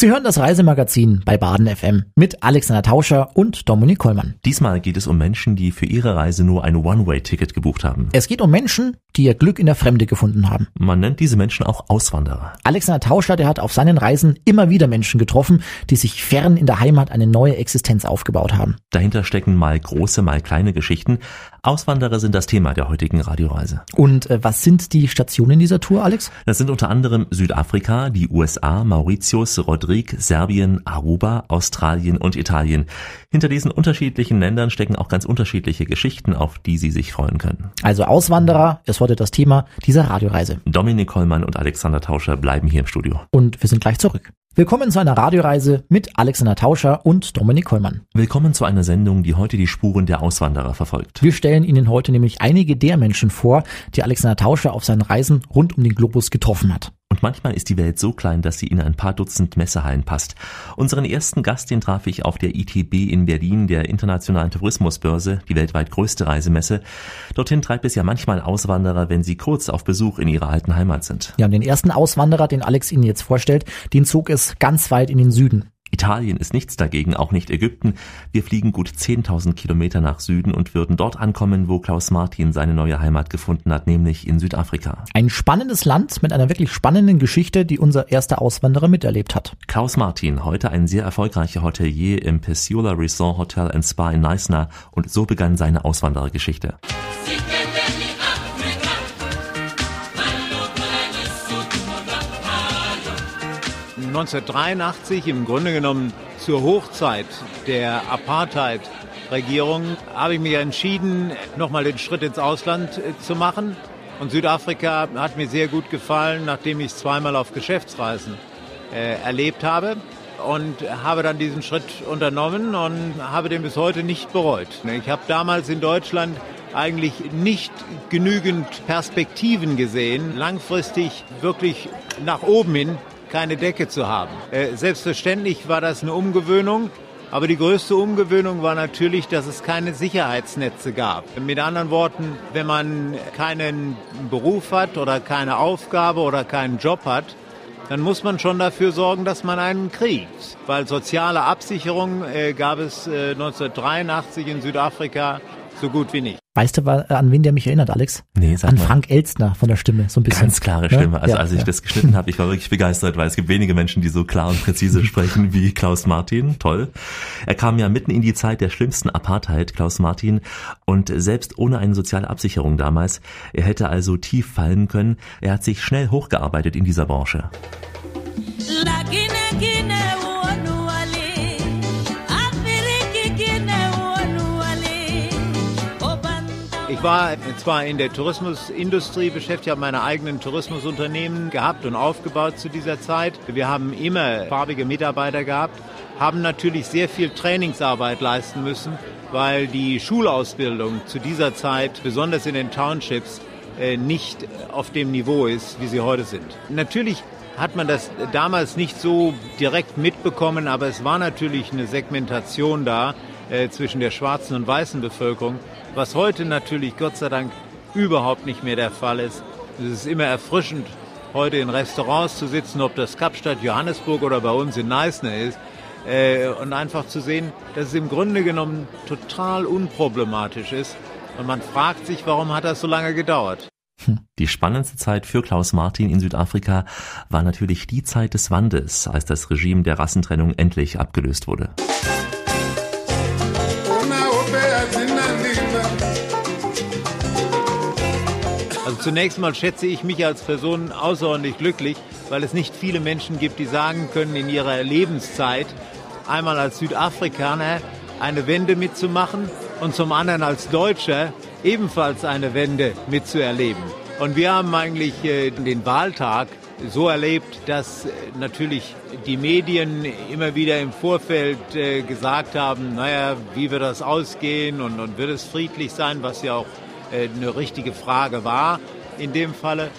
Sie hören das Reisemagazin bei Baden FM mit Alexander Tauscher und Dominik Kollmann. Diesmal geht es um Menschen, die für ihre Reise nur ein One-Way-Ticket gebucht haben. Es geht um Menschen, die ihr Glück in der Fremde gefunden haben. Man nennt diese Menschen auch Auswanderer. Alexander Tauscher, der hat auf seinen Reisen immer wieder Menschen getroffen, die sich fern in der Heimat eine neue Existenz aufgebaut haben. Dahinter stecken mal große, mal kleine Geschichten. Auswanderer sind das Thema der heutigen Radioreise. Und äh, was sind die Stationen dieser Tour, Alex? Das sind unter anderem Südafrika, die USA, Mauritius, Rodrigue, Serbien, Aruba, Australien und Italien. Hinter diesen unterschiedlichen Ländern stecken auch ganz unterschiedliche Geschichten, auf die Sie sich freuen können. Also Auswanderer ist heute das Thema dieser Radioreise. Dominik Kollmann und Alexander Tauscher bleiben hier im Studio. Und wir sind gleich zurück. Willkommen zu einer Radioreise mit Alexander Tauscher und Dominik Kollmann. Willkommen zu einer Sendung, die heute die Spuren der Auswanderer verfolgt. Wir stellen Ihnen heute nämlich einige der Menschen vor, die Alexander Tauscher auf seinen Reisen rund um den Globus getroffen hat. Und manchmal ist die Welt so klein, dass sie in ein paar Dutzend Messehallen passt. Unseren ersten Gast, den traf ich auf der ITB in Berlin, der Internationalen Tourismusbörse, die weltweit größte Reisemesse. Dorthin treibt es ja manchmal Auswanderer, wenn sie kurz auf Besuch in ihrer alten Heimat sind. Ja, und den ersten Auswanderer, den Alex Ihnen jetzt vorstellt, den zog es ganz weit in den Süden. Italien ist nichts dagegen, auch nicht Ägypten. Wir fliegen gut 10.000 Kilometer nach Süden und würden dort ankommen, wo Klaus Martin seine neue Heimat gefunden hat, nämlich in Südafrika. Ein spannendes Land mit einer wirklich spannenden Geschichte, die unser erster Auswanderer miterlebt hat. Klaus Martin, heute ein sehr erfolgreicher Hotelier im Pesiula Resort Hotel and Spa in Neisner und so begann seine Auswanderergeschichte. 1983 im Grunde genommen zur Hochzeit der Apartheid-Regierung habe ich mich entschieden, nochmal den Schritt ins Ausland äh, zu machen. Und Südafrika hat mir sehr gut gefallen, nachdem ich es zweimal auf Geschäftsreisen äh, erlebt habe. Und habe dann diesen Schritt unternommen und habe den bis heute nicht bereut. Ich habe damals in Deutschland eigentlich nicht genügend Perspektiven gesehen, langfristig wirklich nach oben hin keine Decke zu haben. Äh, selbstverständlich war das eine Umgewöhnung. Aber die größte Umgewöhnung war natürlich, dass es keine Sicherheitsnetze gab. Mit anderen Worten, wenn man keinen Beruf hat oder keine Aufgabe oder keinen Job hat, dann muss man schon dafür sorgen, dass man einen kriegt. Weil soziale Absicherung äh, gab es äh, 1983 in Südafrika so gut wie nicht. Weißt du, an wen der mich erinnert, Alex? Nee, sag An mal. Frank Elstner von der Stimme, so ein bisschen. Ganz klare Stimme. Also Ja, als ich ja. das geschnitten habe, ich war wirklich begeistert, weil es gibt wenige Menschen, die so klar und präzise sprechen wie Klaus Martin. Toll. Er kam ja mitten in die Zeit der schlimmsten Apartheid, Klaus Martin, und selbst ohne eine soziale Absicherung damals, er hätte also tief fallen können. Er hat sich schnell hochgearbeitet in dieser Branche. Lakini Ich war zwar in der Tourismusindustrie beschäftigt, habe meine eigenen Tourismusunternehmen gehabt und aufgebaut zu dieser Zeit. Wir haben immer farbige Mitarbeiter gehabt, haben natürlich sehr viel Trainingsarbeit leisten müssen, weil die Schulausbildung zu dieser Zeit, besonders in den Townships, äh, nicht auf dem Niveau ist, wie sie heute sind. Natürlich hat man das damals nicht so direkt mitbekommen, aber es war natürlich eine Segmentation da äh, zwischen der schwarzen und weißen Bevölkerung, was heute natürlich Gott sei Dank überhaupt nicht mehr der Fall ist. Es ist immer erfrischend, heute in Restaurants zu sitzen, ob das Kapstadt, Johannesburg oder bei uns in Neisner ist, äh, und einfach zu sehen, dass es im Grunde genommen total unproblematisch ist. Und man fragt sich, warum hat das so lange gedauert? Die spannendste Zeit für Klaus Martin in Südafrika war natürlich die Zeit des Wandels, als das Regime der Rassentrennung endlich abgelöst wurde. Also zunächst mal schätze ich mich als Person außerordentlich glücklich, weil es nicht viele Menschen gibt, die sagen können, in ihrer Lebenszeit einmal als Südafrikaner eine Wende mitzumachen und zum anderen als Deutscher ebenfalls eine Wende mitzuerleben. Und wir haben eigentlich äh, den Wahltag so erlebt, dass natürlich die Medien immer wieder im Vorfeld äh, gesagt haben, naja, wie wird das ausgehen und, und wird es friedlich sein, was ja auch äh, eine richtige Frage war in dem Falle.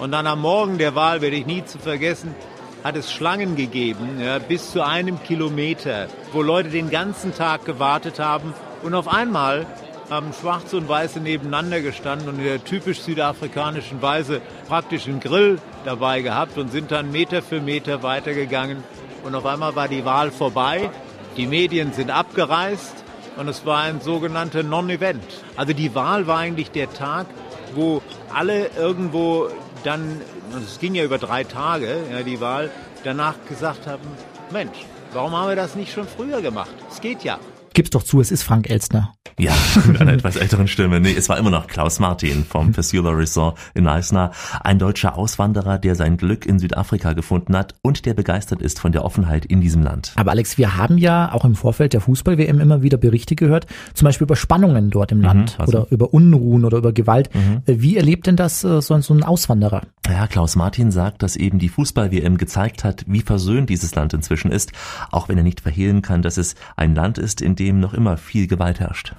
Und dann am Morgen der Wahl, werde ich nie zu vergessen, hat es Schlangen gegeben, ja, bis zu einem Kilometer, wo Leute den ganzen Tag gewartet haben. Und auf einmal haben Schwarze und Weiße nebeneinander gestanden und in der typisch südafrikanischen Weise praktisch einen Grill dabei gehabt und sind dann Meter für Meter weitergegangen. und auf einmal war die Wahl vorbei. Die Medien sind abgereist und es war ein sogenannter Non-Event. Also die Wahl war eigentlich der Tag, wo alle irgendwo dann, und es ging ja über drei Tage, ja, die Wahl, danach gesagt haben, Mensch, warum haben wir das nicht schon früher gemacht? Es geht ja. Gib's doch zu, es ist Frank Elstner. Ja, mit einer etwas älteren Stimme. Nee, es war immer noch Klaus Martin vom Peninsula Resort in Eisner. Ein deutscher Auswanderer, der sein Glück in Südafrika gefunden hat und der begeistert ist von der Offenheit in diesem Land. Aber Alex, wir haben ja auch im Vorfeld der Fußball-WM immer wieder Berichte gehört, zum Beispiel über Spannungen dort im Land also? oder über Unruhen oder über Gewalt. Äh, Wie erlebt denn das äh, so, so ein Auswanderer? Ja, Klaus Martin sagt, dass eben die Fußball-WM gezeigt hat, wie versöhnt dieses Land inzwischen ist, auch wenn er nicht verhehlen kann, dass es ein Land ist, in dem noch immer viel Gewalt herrscht.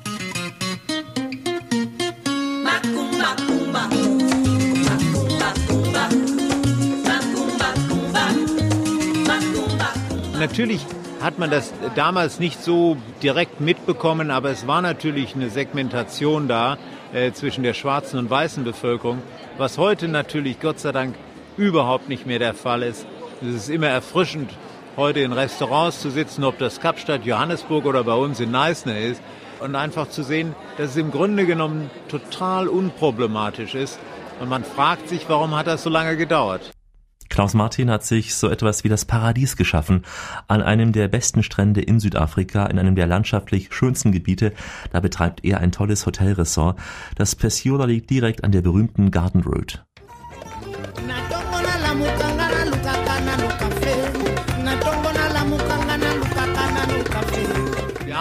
Natürlich hat man das damals nicht so direkt mitbekommen, aber es war natürlich eine Segmentation da äh, zwischen der schwarzen und weißen Bevölkerung, was heute natürlich Gott sei Dank überhaupt nicht mehr der Fall ist. Es ist immer erfrischend, heute in Restaurants zu sitzen, ob das Kapstadt, Johannesburg oder bei uns in Neisner ist, und einfach zu sehen, dass es im Grunde genommen total unproblematisch ist. Und man fragt sich, warum hat das so lange gedauert? Klaus Martin hat sich so etwas wie das Paradies geschaffen. An einem der besten Strände in Südafrika, in einem der landschaftlich schönsten Gebiete. Da betreibt er ein tolles Hotelressort. Das Peninsula liegt direkt an der berühmten Garden Road.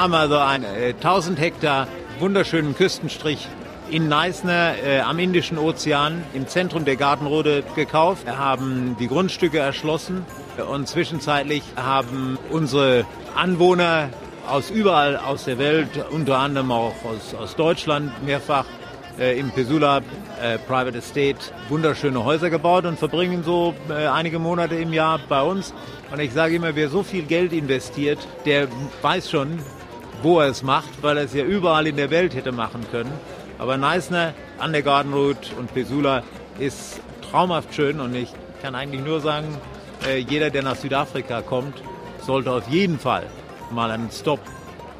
Haben also einen äh, 1000 Hektar wunderschönen Küstenstrich in Neisner äh, am Indischen Ozean im Zentrum der Gartenrode gekauft. Wir haben die Grundstücke erschlossen und zwischenzeitlich haben unsere Anwohner aus überall aus der Welt, unter anderem auch aus, aus Deutschland mehrfach, äh, im Pesula äh, Private Estate wunderschöne Häuser gebaut und verbringen so äh, einige Monate im Jahr bei uns. Und ich sage immer, wer so viel Geld investiert, der weiß schon, wo er es macht, weil er es ja überall in der Welt hätte machen können. Aber Neisner an der Garden Road und Pesula ist traumhaft schön und ich kann eigentlich nur sagen, äh, jeder, der nach Südafrika kommt, sollte auf jeden Fall mal einen Stop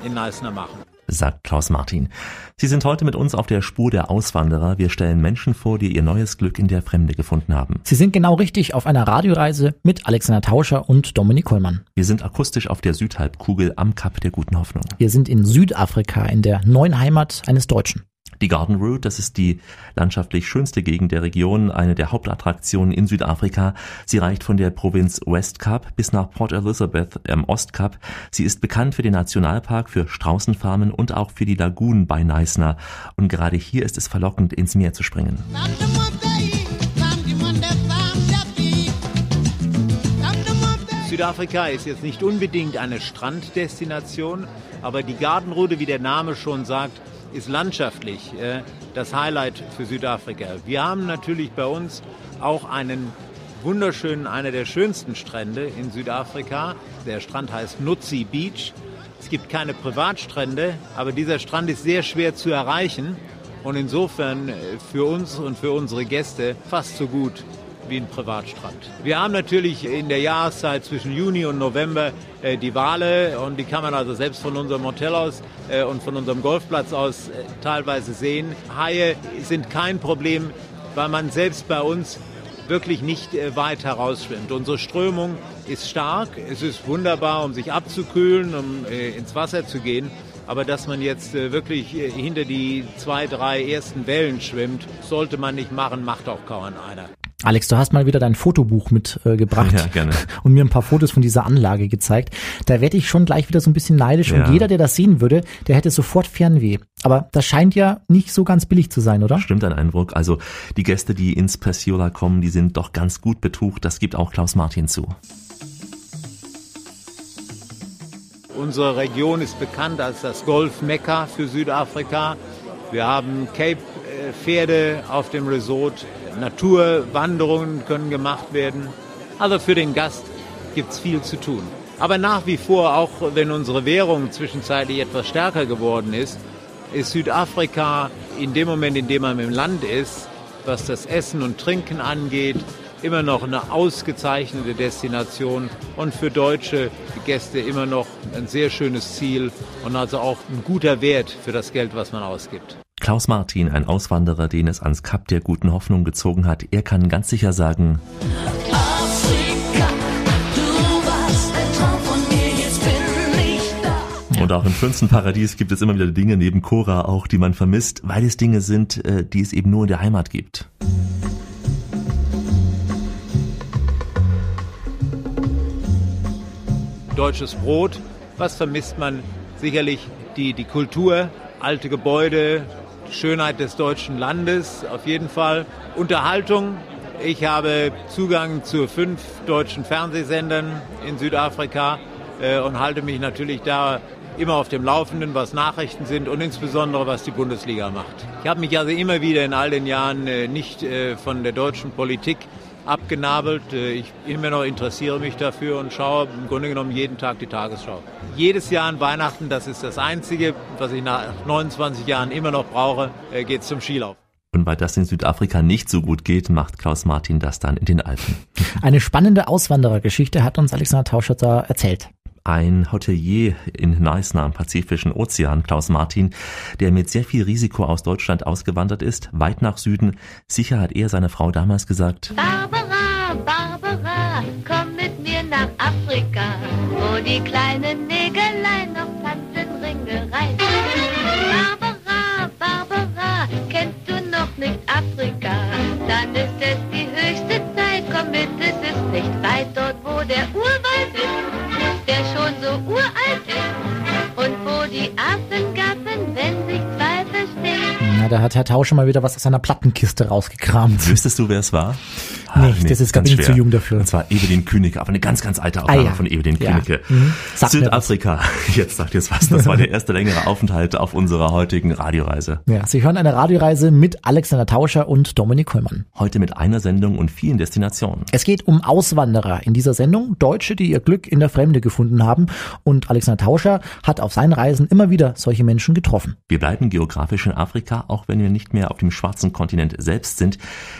in Neisner machen. Sagt Klaus Martin. Sie sind heute mit uns auf der Spur der Auswanderer. Wir stellen Menschen vor, die ihr neues Glück in der Fremde gefunden haben. Sie sind genau richtig auf einer Radioreise mit Alexander Tauscher und Dominik Kollmann. Wir sind akustisch auf der Südhalbkugel am Kap der Guten Hoffnung. Wir sind in Südafrika, in der neuen Heimat eines Deutschen. Die Garden Route, das ist die landschaftlich schönste Gegend der Region, eine der Hauptattraktionen in Südafrika. Sie reicht von der Provinz West Kap bis nach Port Elizabeth im Ostkap. Sie ist bekannt für den Nationalpark, für Straußenfarmen und auch für die Lagunen bei Neisner. Und gerade hier ist es verlockend, ins Meer zu springen. Südafrika ist jetzt nicht unbedingt eine Stranddestination, aber die Gartenrode, wie der Name schon sagt, ist landschaftlich äh, das Highlight für Südafrika. Wir haben natürlich bei uns auch einen wunderschönen, einer der schönsten Strände in Südafrika. Der Strand heißt Nutsi Beach. Es gibt keine Privatstrände, aber dieser Strand ist sehr schwer zu erreichen und insofern äh, für uns und für unsere Gäste fast so gut wie ein Privatstrand. Wir haben natürlich in der Jahreszeit zwischen Juni und November äh, die Wale und die kann man also selbst von unserem Hotel aus äh, und von unserem Golfplatz aus äh, teilweise sehen. Haie sind kein Problem, weil man selbst bei uns wirklich nicht äh, weit herausschwimmt. Unsere Strömung ist stark, es ist wunderbar, um sich abzukühlen, um äh, ins Wasser zu gehen. Aber dass man jetzt äh, wirklich äh, hinter die zwei, drei ersten Wellen schwimmt, sollte man nicht machen, macht auch kaum einer. Alex, du hast mal wieder dein Fotobuch mitgebracht äh, Ja, gerne. und mir ein paar Fotos von dieser Anlage gezeigt. Da werde ich schon gleich wieder so ein bisschen neidisch Ja. und jeder, der das sehen würde, der hätte sofort Fernweh. Aber das scheint ja nicht so ganz billig zu sein, oder? Stimmt ein Eindruck. Also die Gäste, die ins Peninsula kommen, die sind doch ganz gut betucht. Das gibt auch Klaus Martin zu. Unsere Region ist bekannt als das Golf-Mekka für Südafrika. Wir haben Cape-Pferde auf dem Resort. Naturwanderungen können gemacht werden. Also für den Gast gibt es viel zu tun. Aber nach wie vor, auch wenn unsere Währung zwischenzeitlich etwas stärker geworden ist, ist Südafrika in dem Moment, in dem man im Land ist, was das Essen und Trinken angeht, immer noch eine ausgezeichnete Destination und für deutsche Gäste immer noch ein sehr schönes Ziel und also auch ein guter Wert für das Geld, was man ausgibt. Klaus Martin, ein Auswanderer, den es ans Kap der guten Hoffnung gezogen hat, er kann ganz sicher sagen, Afrika, du warst ein Traum von mir, jetzt bin ich da. Und auch im schönsten Paradies gibt es immer wieder Dinge neben Cora auch, die man vermisst, weil es Dinge sind, äh, die es eben nur in der Heimat gibt. Deutsches Brot, was vermisst man? Sicherlich die, die Kultur, alte Gebäude, Schönheit des deutschen Landes, auf jeden Fall. Unterhaltung. Ich habe Zugang zu fünf deutschen Fernsehsendern in Südafrika äh, und halte mich natürlich da immer auf dem Laufenden, was Nachrichten sind und insbesondere was die Bundesliga macht. Ich habe mich also immer wieder in all den Jahren äh, nicht äh, von der deutschen Politik abgenabelt. Äh, Ich immer noch interessiere mich dafür und schaue im Grunde genommen jeden Tag die Tagesschau. Jedes Jahr an Weihnachten, das ist das Einzige, was ich nach 29 Jahren immer noch brauche, äh, geht zum Skilauf. Und weil das in Südafrika nicht so gut geht, macht Klaus Martin das dann in den Alpen. Eine spannende Auswanderergeschichte hat uns Alexander Tauscherter erzählt. Ein Hotelier in Neisner am Pazifischen Ozean, Klaus Martin, der mit sehr viel Risiko aus Deutschland ausgewandert ist, weit nach Süden. Sicher hat er seiner Frau damals gesagt, Barbara, Barbara, komm mit mir nach Afrika, wo die kleinen Nägelein noch Tanzenringe reißen. Barbara, Barbara, kennst du noch nicht Afrika? Dann ist es die höchste Zeit, komm mit, es ist nicht weit dort, wo der ist, der schon so uralt ist. Und wo die Affen gaffen, wenn sich zwei Na, da hat Herr Tauscher mal wieder was aus seiner Plattenkiste rausgekramt. wüsstest du, wer es war? Nee, Ah, das ist ganz schwer. zu jung dafür. Und zwar Evelyn Künigke, aber eine ganz, ganz alte Aufnahme Ah, ja. von Evelyn Ja. Mhm. Südafrika, jetzt sagt ihr es was, das war der erste längere Aufenthalt auf unserer heutigen Radioreise. Ja, Sie hören eine Radioreise mit Alexander Tauscher und Dominik Kollmann. Heute mit einer Sendung und vielen Destinationen. Es geht um Auswanderer in dieser Sendung, Deutsche, die ihr Glück in der Fremde gefunden haben. Und Alexander Tauscher hat auf seinen Reisen immer wieder solche Menschen getroffen. Wir bleiben geografisch in Afrika, auch wenn wir nicht mehr auf dem schwarzen Kontinent selbst sind.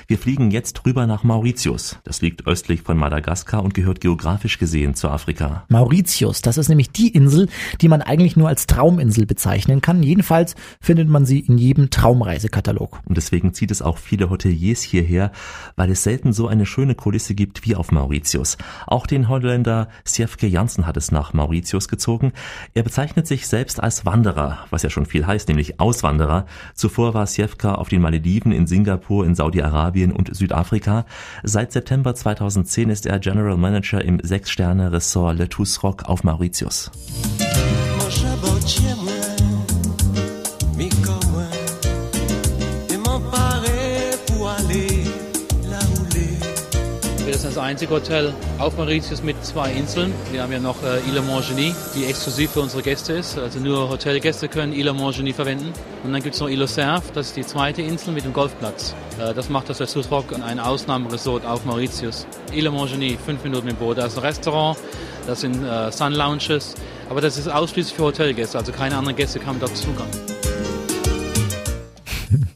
Wir fliegen jetzt rüber nach Mauritius. Das liegt östlich von Madagaskar und gehört geografisch gesehen zu Afrika. Mauritius, das ist nämlich die Insel, die man eigentlich nur als Trauminsel bezeichnen kann. Jedenfalls findet man sie in jedem Traumreisekatalog. Und deswegen zieht es auch viele Hoteliers hierher, weil es selten so eine schöne Kulisse gibt wie auf Mauritius. Auch den Holländer Sjefke Jansen hat es nach Mauritius gezogen. Er bezeichnet sich selbst als Wanderer, was ja schon viel heißt, nämlich Auswanderer. Zuvor war Sjefka auf den Malediven, in Singapur, in Saudi-Arabien und Südafrika. Seit September 2010 ist er General Manager im Sechs-Sterne-Ressort Le Rock auf Mauritius. Das einzige Hotel auf Mauritius mit zwei Inseln. Wir haben ja noch äh, Ile Morgeny, die exklusiv für unsere Gäste ist. Also nur Hotelgäste können Ile Morgeny verwenden. Und dann gibt es noch Ile Cerf, das ist die zweite Insel mit dem Golfplatz. Äh, das macht das Resort Rock ein Ausnahmeresort auf Mauritius. Ile Morgeny, fünf Minuten mit Boot. Da ist ein Restaurant, das sind äh, Sun Lounges. Aber das ist ausschließlich für Hotelgäste, also keine anderen Gäste haben dort Zugang.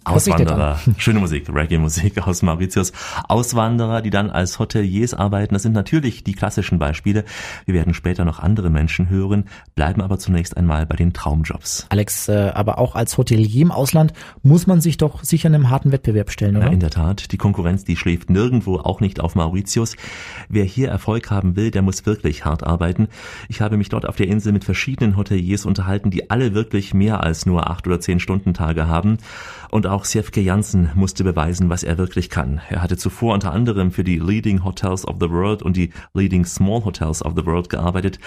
Auswanderer. Schöne Musik, Reggae-Musik aus Mauritius. Auswanderer, die dann als Hoteliers arbeiten. Das sind natürlich die klassischen Beispiele. Wir werden später noch andere Menschen hören, bleiben aber zunächst einmal bei den Traumjobs. Alex, äh, aber auch als Hotelier im Ausland muss man sich doch sicher einem harten Wettbewerb stellen, Ja, oder? in der Tat, die Konkurrenz, die schläft nirgendwo, auch nicht auf Mauritius. Wer hier Erfolg haben will, der muss wirklich hart arbeiten. Ich habe mich dort auf der Insel mit verschiedenen Hoteliers unterhalten, die alle wirklich mehr als nur acht oder zehn Stunden Tage haben. Und auch Sjefke Jansen musste beweisen, was er wirklich kann. Er hatte zuvor unter anderem für die Leading Hotels of the World und die Leading Small Hotels of the World gearbeitet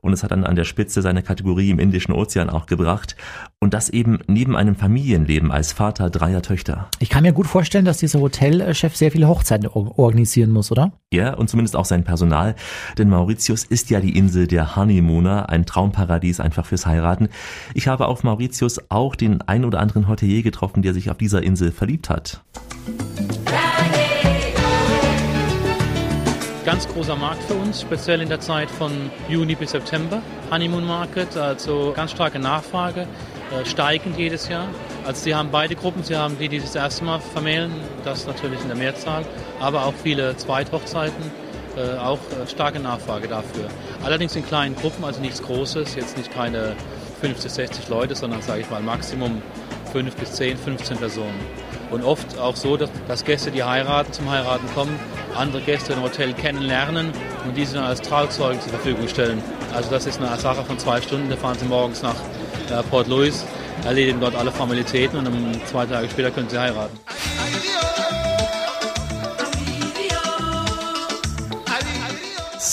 und es hat dann an der Spitze seiner Kategorie im Indischen Ozean auch gebracht. Und das eben neben einem Familienleben als Vater dreier Töchter. Ich kann mir gut vorstellen, dass dieser Hotelchef sehr viele Hochzeiten or- organisieren muss, oder? Er und zumindest auch sein Personal, denn Mauritius ist ja die Insel der Honeymooner, ein Traumparadies einfach fürs Heiraten. Ich habe auf Mauritius auch den ein oder anderen Hotelier getroffen, der sich auf dieser Insel verliebt hat. Ganz großer Markt für uns, speziell in der Zeit von Juni bis September. Honeymoon Market, also ganz starke Nachfrage, steigend jedes Jahr. Also sie haben beide Gruppen, sie haben die, die das erste Mal vermählen, das natürlich in der Mehrzahl, aber auch viele Zweithochzeiten, äh, auch äh, starke Nachfrage dafür. Allerdings in kleinen Gruppen, also nichts Großes, jetzt nicht keine 50, 60 Leute, sondern sage ich mal Maximum 5 bis 10, 15 Personen. Und oft auch so, dass, Gäste, die heiraten, zum Heiraten kommen, andere Gäste im Hotel kennenlernen und diese dann als Trauzeugen zur Verfügung stellen. Also das ist eine Sache von zwei Stunden, da fahren sie morgens nach äh, Port Louis, erledigen dort alle Formalitäten und zwei Tage später können sie heiraten.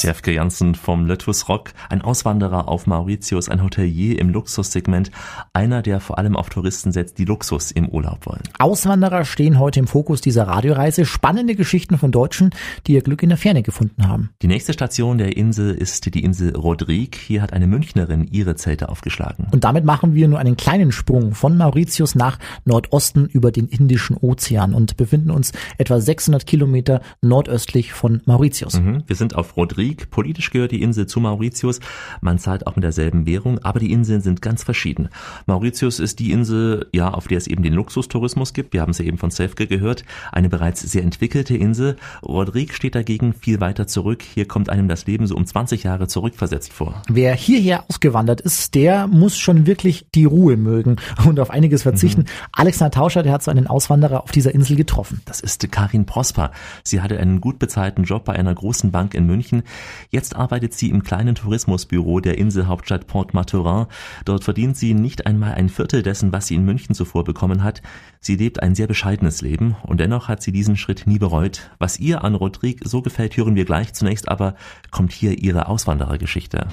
Sjefke Janssen vom Lötus Rock, ein Auswanderer auf Mauritius, ein Hotelier im Luxussegment, einer, der vor allem auf Touristen setzt, die Luxus im Urlaub wollen. Auswanderer stehen heute im Fokus dieser Radioreise. Spannende Geschichten von Deutschen, die ihr Glück in der Ferne gefunden haben. Die nächste Station der Insel ist die Insel Rodrigue. Hier hat eine Münchnerin ihre Zelte aufgeschlagen. Und damit machen wir nur einen kleinen Sprung von Mauritius nach Nordosten über den Indischen Ozean und befinden uns etwa 600 Kilometer nordöstlich von Mauritius. Mhm. Wir sind auf Rodrigue. Politisch gehört die Insel zu Mauritius. Man zahlt auch mit derselben Währung, aber die Inseln sind ganz verschieden. Mauritius ist die Insel, ja, auf der es eben den Luxustourismus gibt. Wir haben es ja eben von Sefke gehört. Eine bereits sehr entwickelte Insel. Rodrigue steht dagegen viel weiter zurück. Hier kommt einem das Leben so um 20 Jahre zurückversetzt vor. Wer hierher ausgewandert ist, der muss schon wirklich die Ruhe mögen und auf einiges verzichten. Mhm. Alexander Tauscher, der hat so einen Auswanderer auf dieser Insel getroffen. Das ist Karin Prosper. Sie hatte einen gut bezahlten Job bei einer großen Bank in München. Jetzt arbeitet sie im kleinen Tourismusbüro der Inselhauptstadt Port Maturin. Dort verdient sie nicht einmal ein Viertel dessen, was sie in München zuvor bekommen hat. Sie lebt ein sehr bescheidenes Leben und dennoch hat sie diesen Schritt nie bereut. Was ihr an Rodrigue so gefällt, hören wir gleich. Zunächst aber kommt hier ihre Auswanderergeschichte.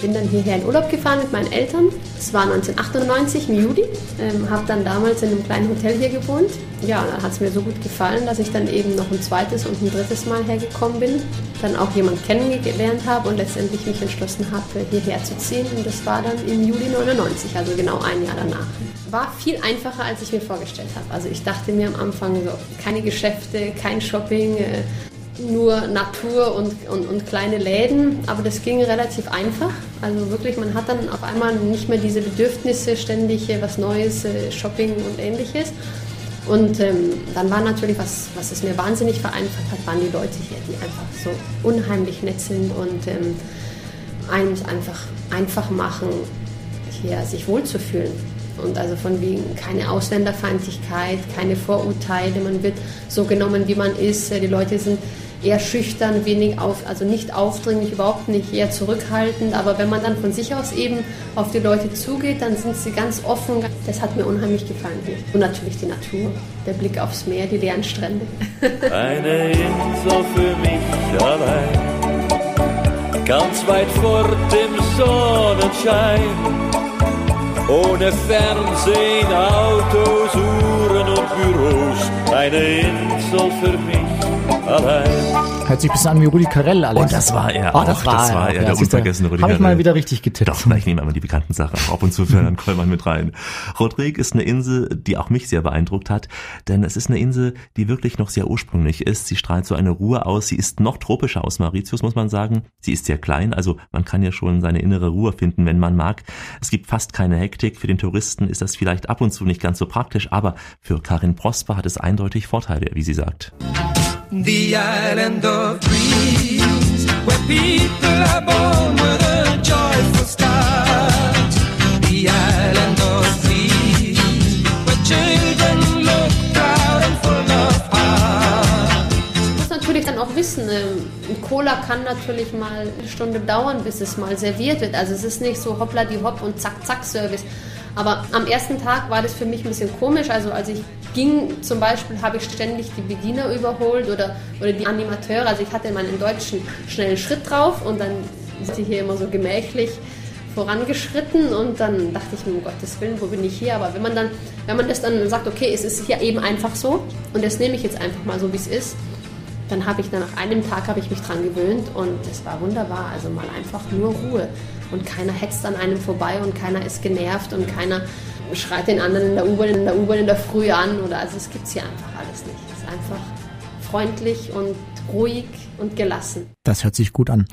Bin dann hierher in Urlaub gefahren mit meinen Eltern. Es war 1998 im Juli. Ähm, habe dann damals in einem kleinen Hotel hier gewohnt. Ja, dann hat es mir so gut gefallen, dass ich dann eben noch ein zweites und ein drittes Mal hergekommen bin. Dann auch jemand kennengelernt habe und letztendlich mich entschlossen habe, hierher zu ziehen. Und das war dann im Juli 99, also genau ein Jahr danach. War viel einfacher, als ich mir vorgestellt habe. Also ich dachte mir am Anfang so, keine Geschäfte, kein Shopping, äh, nur Natur und, und, und kleine Läden, aber das ging relativ einfach. Also wirklich, man hat dann auf einmal nicht mehr diese Bedürfnisse, ständig äh, was Neues, äh, Shopping und ähnliches. Und ähm, dann war natürlich, was, was es mir wahnsinnig vereinfacht hat, waren die Leute hier, die einfach so unheimlich nett sind und ähm, einem es einfach einfach machen, hier sich wohlzufühlen. Und also von wegen keine Ausländerfeindlichkeit, keine Vorurteile, man wird so genommen, wie man ist. Die Leute sind eher schüchtern, wenig auf, also nicht aufdringlich, überhaupt nicht, eher zurückhaltend. Aber wenn man dann von sich aus eben auf die Leute zugeht, dann sind sie ganz offen. Das hat mir unheimlich gefallen hier. Und natürlich die Natur, der Blick aufs Meer, die leeren Strände. Eine Insel für mich allein, ganz weit fort im Sonnenschein. Ohne Fernsehen, Autos, Uhren und Büros, eine Insel für mich allein. Hört sich ein bisschen an wie Rudi Carell, Alex. Und das war er Oh, auch. das war er. er, Ja, der du, unvergessene Rudi Habe ich mal Carell. wieder richtig getippt. Doch, na, ich nehme einmal die bekannten Sachen. Auch ab und zu für Herrn Kollmann mit rein. Rodrigue ist eine Insel, die auch mich sehr beeindruckt hat, denn es ist eine Insel, die wirklich noch sehr ursprünglich ist. Sie strahlt so eine Ruhe aus. Sie ist noch tropischer aus Mauritius, muss man sagen. Sie ist sehr klein, also man kann ja schon seine innere Ruhe finden, wenn man mag. Es gibt fast keine Hektik. Für den Touristen ist das vielleicht ab und zu nicht ganz so praktisch, aber für Karin Prosper hat es eindeutig Vorteile, wie sie sagt. The island of dreams, where people are born with a joyful start. The island of dreams, where children look proud and full of heart. Muss natürlich dann auch wissen, ähm, ein Cola kann natürlich mal eine Stunde dauern, bis es mal serviert wird. Also es ist nicht so hoppla die hopp und zack zack Service. Aber am ersten Tag war das für mich ein bisschen komisch. Also als ich ging zum Beispiel, habe ich ständig die Bediener überholt oder, oder die Animateure. Also ich hatte meinen deutschen schnellen Schritt drauf und dann sind sie hier immer so gemächlich vorangeschritten und dann dachte ich mir, um Gottes Willen, wo bin ich hier? Aber wenn man dann, wenn man das dann sagt, okay, es ist hier eben einfach so und das nehme ich jetzt einfach mal so, wie es ist, dann habe ich dann nach einem Tag habe ich mich dran gewöhnt und es war wunderbar. Also mal einfach nur Ruhe und keiner hetzt an einem vorbei und keiner ist genervt und keiner schreit den anderen in der U-Bahn in der U-Bahn in der Früh an oder also es gibt's hier einfach alles nicht. Es ist einfach freundlich und ruhig und gelassen. Das hört sich gut an.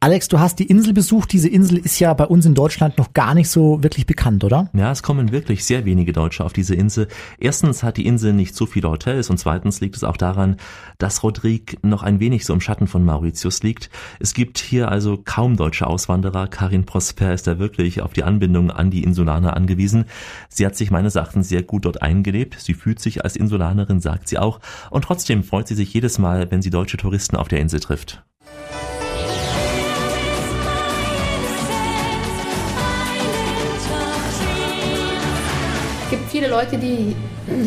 Alex, du hast die Insel besucht. Diese Insel ist ja bei uns in Deutschland noch gar nicht so wirklich bekannt, oder? Ja, es kommen wirklich sehr wenige Deutsche auf diese Insel. Erstens hat die Insel nicht so viele Hotels und zweitens liegt es auch daran, dass Rodrigue noch ein wenig so im Schatten von Mauritius liegt. Es gibt hier also kaum deutsche Auswanderer. Karin Prosper ist da wirklich auf die Anbindung an die Insulaner angewiesen. Sie hat sich meines Erachtens sehr gut dort eingelebt. Sie fühlt sich als Insulanerin, sagt sie auch. Und trotzdem freut sie sich jedes Mal, wenn sie deutsche Touristen auf der Insel trifft. Es gibt viele Leute, die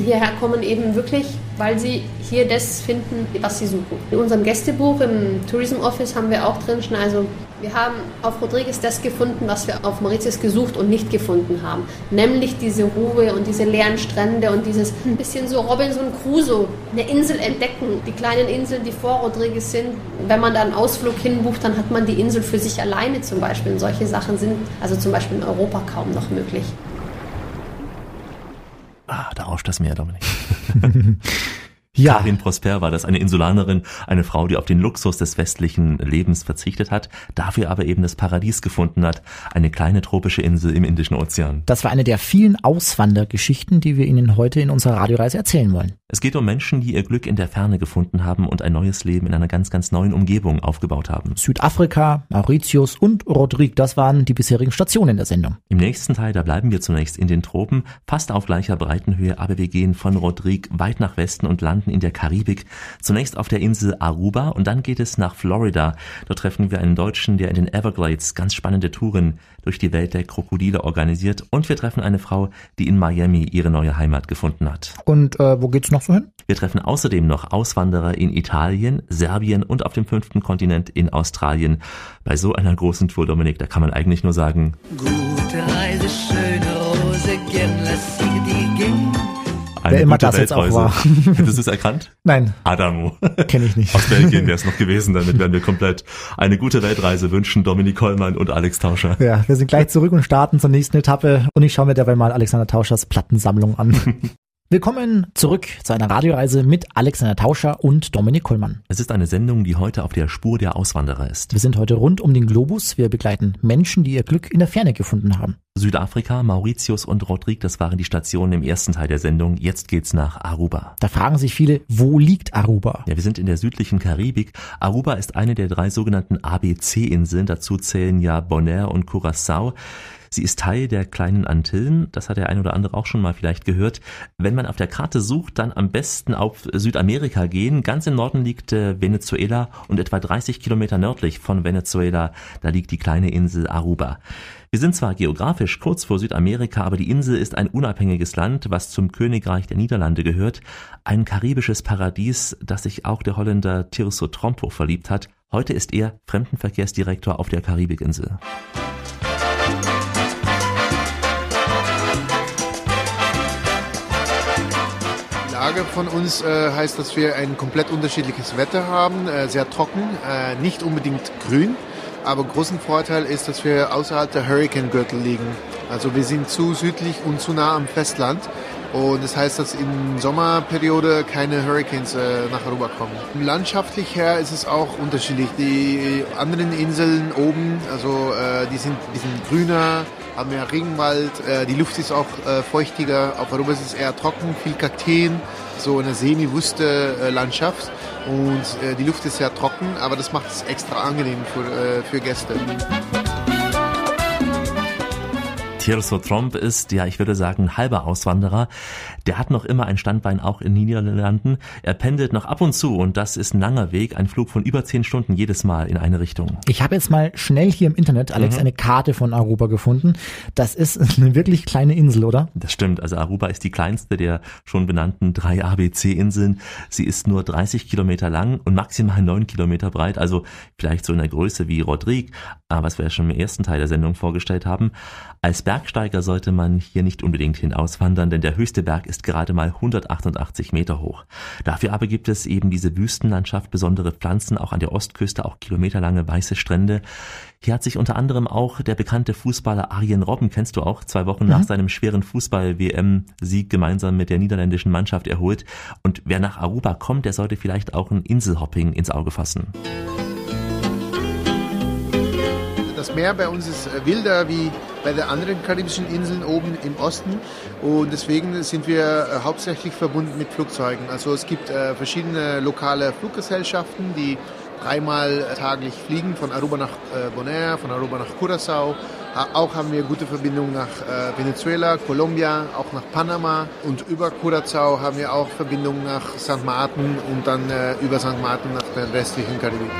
hierher kommen, eben wirklich, weil sie hier das finden, was sie suchen. In unserem Gästebuch im Tourism Office haben wir auch drin also wir haben auf Rodriguez das gefunden, was wir auf Mauritius gesucht und nicht gefunden haben. Nämlich diese Ruhe und diese leeren Strände und dieses ein bisschen so Robinson Crusoe, eine Insel entdecken, die kleinen Inseln, die vor Rodriguez sind. Wenn man da einen Ausflug hinbucht, dann hat man die Insel für sich alleine zum Beispiel. Und solche Sachen sind also zum Beispiel in Europa kaum noch möglich. Ah, da rauscht das Meer, Dominik. Ja. Karin Prosper war das, eine Insulanerin, eine Frau, die auf den Luxus des westlichen Lebens verzichtet hat, dafür aber eben das Paradies gefunden hat, eine kleine tropische Insel im Indischen Ozean. Das war eine der vielen Auswandergeschichten, die wir Ihnen heute in unserer Radioreise erzählen wollen. Es geht um Menschen, die ihr Glück in der Ferne gefunden haben und ein neues Leben in einer ganz, ganz neuen Umgebung aufgebaut haben. Südafrika, Mauritius und Rodrigue, das waren die bisherigen Stationen der Sendung. Im nächsten Teil, da bleiben wir zunächst in den Tropen, fast auf gleicher Breitenhöhe, aber wir gehen von Rodrigue weit nach Westen und landen in der Karibik. Zunächst auf der Insel Aruba und dann geht es nach Florida. Dort treffen wir einen Deutschen, der in den Everglades ganz spannende Touren durch die Welt der Krokodile organisiert. Und wir treffen eine Frau, die in Miami ihre neue Heimat gefunden hat. Und äh, wo geht's noch so hin? Wir treffen außerdem noch Auswanderer in Italien, Serbien und auf dem fünften Kontinent in Australien. Bei so einer großen Tour, Dominik, da kann man eigentlich nur sagen, Gute Reise, schöne eine Wer immer gute das jetzt auch war. Hättest du es erkannt? Nein, Adamo. kenne ich nicht. Aus Belgien wäre es noch gewesen, damit wären wir komplett eine gute Weltreise wünschen, Dominik Kollmann und Alex Tauscher. Ja, wir sind gleich zurück und starten zur nächsten Etappe und ich schaue mir dabei mal Alexander Tauschers Plattensammlung an. Willkommen zurück zu einer Radioreise mit Alexander Tauscher und Dominik Kollmann. Es ist eine Sendung, die heute auf der Spur der Auswanderer ist. Wir sind heute rund um den Globus. Wir begleiten Menschen, die ihr Glück in der Ferne gefunden haben. Südafrika, Mauritius und Rodrigue, das waren die Stationen im ersten Teil der Sendung. Jetzt geht's nach Aruba. Da fragen sich viele, wo liegt Aruba? Ja, wir sind in der südlichen Karibik. Aruba ist eine der drei sogenannten ABC-Inseln. Dazu zählen ja Bonaire und Curaçao. Sie ist Teil der kleinen Antillen. Das hat der ein oder andere auch schon mal vielleicht gehört. Wenn man auf der Karte sucht, dann am besten auf Südamerika gehen. Ganz im Norden liegt äh, Venezuela und etwa 30 Kilometer nördlich von Venezuela, da liegt die kleine Insel Aruba. Wir sind zwar geografisch kurz vor Südamerika, aber die Insel ist ein unabhängiges Land, was zum Königreich der Niederlande gehört. Ein karibisches Paradies, das sich auch der Holländer Tirso Trompo verliebt hat. Heute ist er Fremdenverkehrsdirektor auf der Karibikinsel. Lage von uns äh, heißt, dass wir ein komplett unterschiedliches Wetter haben, äh, sehr trocken, äh, nicht unbedingt grün, aber großen Vorteil ist, dass wir außerhalb der Hurricane-Gürtel liegen. Also wir sind zu südlich und zu nah am Festland und das heißt, dass in Sommerperiode keine Hurricanes äh, nach Aruba kommen. Landschaftlich her ist es auch unterschiedlich. Die anderen Inseln oben, also äh, die sind ein bisschen grüner, haben mehr Regenwald, äh, die Luft ist auch äh, feuchtiger. Auf Aruba ist es eher trocken, viel Kakteen, so eine semi-wüste äh, Landschaft. Und äh, die Luft ist sehr trocken, aber das macht es extra angenehm für, äh, für Gäste. Tirso Tromp ist, ja, ich würde sagen, halber Auswanderer. Der hat noch immer ein Standbein auch in den Niederlanden. Er pendelt noch ab und zu und das ist ein langer Weg, ein Flug von über zehn Stunden jedes Mal in eine Richtung. Ich habe jetzt mal schnell hier im Internet, Alex, Mhm. eine Karte von Aruba gefunden. Das ist eine wirklich kleine Insel, oder? Das stimmt. Also Aruba ist die kleinste der schon benannten drei ABC-Inseln. Sie ist nur 30 Kilometer lang und maximal 9 Kilometer breit. Also vielleicht so in der Größe wie Rodrigue, was wir ja schon im ersten Teil der Sendung vorgestellt haben. Als Bergsteiger sollte man hier nicht unbedingt hinauswandern, denn der höchste Berg ist gerade mal 188 Meter hoch. Dafür aber gibt es eben diese Wüstenlandschaft, besondere Pflanzen, auch an der Ostküste, auch kilometerlange weiße Strände. Hier hat sich unter anderem auch der bekannte Fußballer Arjen Robben, kennst du auch, zwei Wochen nach seinem schweren Fußball-WM-Sieg gemeinsam mit der niederländischen Mannschaft erholt. Und wer nach Aruba kommt, der sollte vielleicht auch ein Inselhopping ins Auge fassen. Das Meer bei uns ist äh, wilder wie bei den anderen karibischen Inseln oben im Osten und deswegen sind wir äh, hauptsächlich verbunden mit Flugzeugen. Also es gibt äh, verschiedene lokale Fluggesellschaften, die dreimal taglich fliegen, von Aruba nach Bonaire, von Aruba nach Curaçao. Ha- Auch haben wir gute Verbindungen nach Venezuela, Kolumbia, auch nach Panama. Und über Curaçao haben wir auch Verbindungen nach St. Martin und dann über St. Martin nach der restlichen Karibik.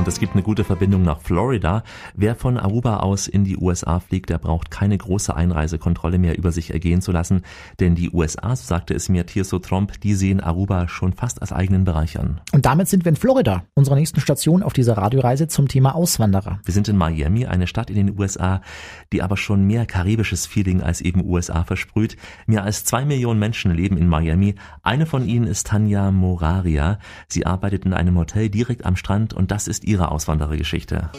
Und es gibt eine gute Verbindung nach Florida. Wer von Aruba aus in die USA fliegt, der braucht keine große Einreisekontrolle mehr über sich ergehen zu lassen, denn die USA, so sagte es mir Tirso Tromp, die sehen Aruba schon fast als eigenen Bereich an. Und damit sind wir in Florida, unserer nächsten Station auf dieser Radioreise zum Thema Auswanderer. Wir sind in Miami, eine Stadt in den USA, die aber schon mehr karibisches Feeling als eben USA versprüht. Mehr als zwei Millionen Menschen leben in Miami. Eine von ihnen ist Tanja Moraria. Sie arbeitet in einem Hotel direkt am Strand und das ist ihre Auswanderergeschichte.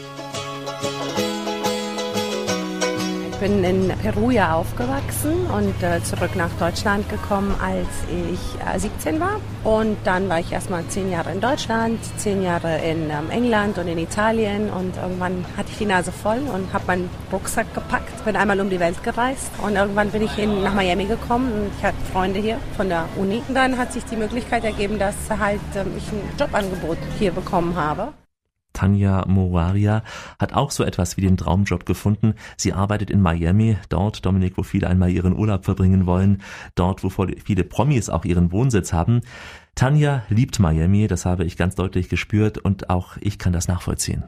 Ich bin in Peru ja aufgewachsen und äh, zurück nach Deutschland gekommen, als ich äh, 17 war. Und dann war ich erstmal zehn Jahre in Deutschland, zehn Jahre in ähm, England und in Italien. Und irgendwann hatte ich die Nase voll und habe meinen Rucksack gepackt, bin einmal um die Welt gereist. Und irgendwann bin ich in, nach Miami gekommen und ich hatte Freunde hier von der Uni. Und dann hat sich die Möglichkeit ergeben, dass halt ähm, ich ein Jobangebot hier bekommen habe. Tanja Moraria hat auch so etwas wie den Traumjob gefunden. Sie arbeitet in Miami, dort, Dominik, wo viele einmal ihren Urlaub verbringen wollen, dort, wo viele Promis auch ihren Wohnsitz haben. Tanja liebt Miami, das habe ich ganz deutlich gespürt und auch ich kann das nachvollziehen.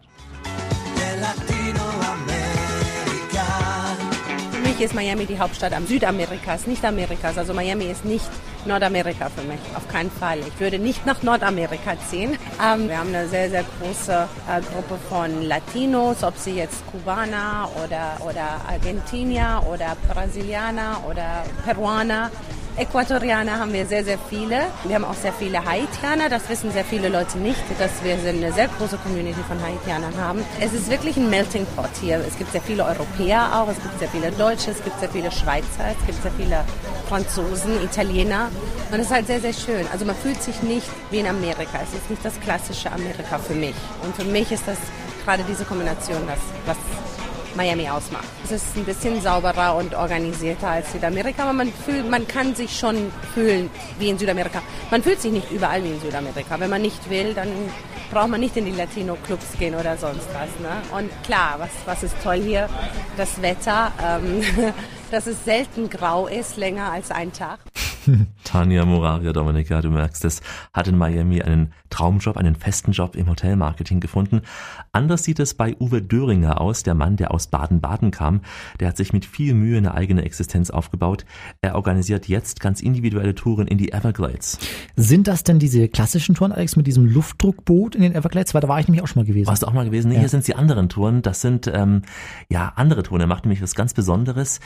Mich ist Miami die Hauptstadt am Südamerikas, nicht Amerikas. Also Miami ist nicht Nordamerika für mich, auf keinen Fall. Ich würde nicht nach Nordamerika ziehen. Ähm, wir haben eine sehr, sehr große äh, Gruppe von Latinos, ob sie jetzt Kubaner oder, oder Argentinier oder Brasilianer oder Peruaner. Äquatorianer haben wir sehr, sehr viele. Wir haben auch sehr viele Haitianer. Das wissen sehr viele Leute nicht, dass wir eine sehr große Community von Haitianern haben. Es ist wirklich ein Melting Pot hier. Es gibt sehr viele Europäer auch, es gibt sehr viele Deutsche, es gibt sehr viele Schweizer, es gibt sehr viele Franzosen, Italiener. Und es ist halt sehr, sehr schön. Also man fühlt sich nicht wie in Amerika. Es ist nicht das klassische Amerika für mich. Und für mich ist das gerade diese Kombination, das, was Miami ausmacht. Es ist ein bisschen sauberer und organisierter als Südamerika, aber man, fühlt, man kann sich schon fühlen wie in Südamerika. Man fühlt sich nicht überall wie in Südamerika. Wenn man nicht will, dann braucht man nicht in die Latino-Clubs gehen oder sonst was. Ne? Und klar, was, was ist toll hier? Das Wetter, ähm, dass es selten grau ist, länger als ein Tag. Tanja Moraria Dominika, du merkst es, hat in Miami einen Traumjob, einen festen Job im Hotelmarketing gefunden. Anders sieht es bei Uwe Döringer aus, der Mann, der aus Baden-Baden kam. Der hat sich mit viel Mühe eine eigene Existenz aufgebaut. Er organisiert jetzt ganz individuelle Touren in die Everglades. Sind das denn diese klassischen Touren, Alex, mit diesem Luftdruckboot in den Everglades? Weil da war ich nämlich auch schon mal gewesen. Warst du auch mal gewesen? Nee, Ja. hier sind die anderen Touren. Das sind ähm, ja andere Touren. Er macht nämlich was ganz Besonderes.